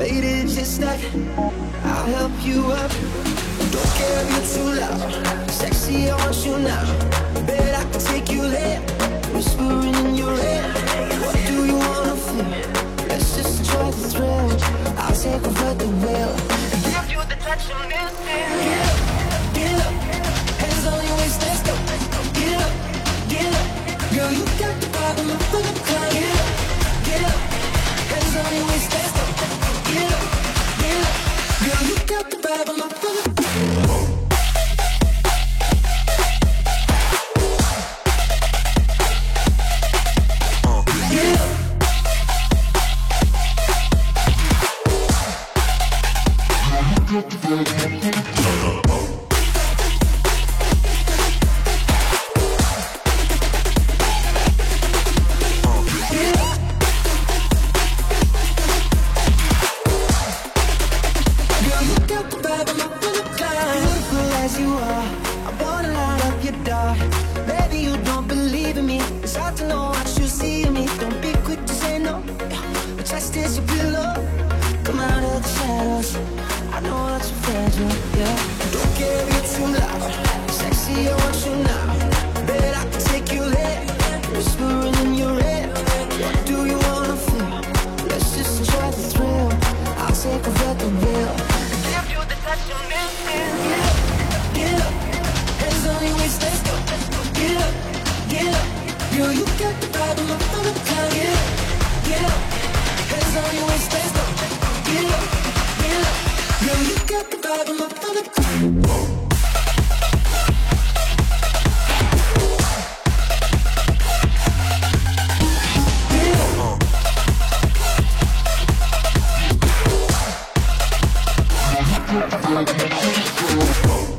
faded just like I'll help you up. Don't care if you're too loud. Sexy, I want you now. Bet I can take you there. Whispering in your ear. What do you wanna feel? Let's just try the thrill. I'll take over the wheel. Give you the touch of music. Yeah. you are. I wanna light up your dark. yeah. Oh,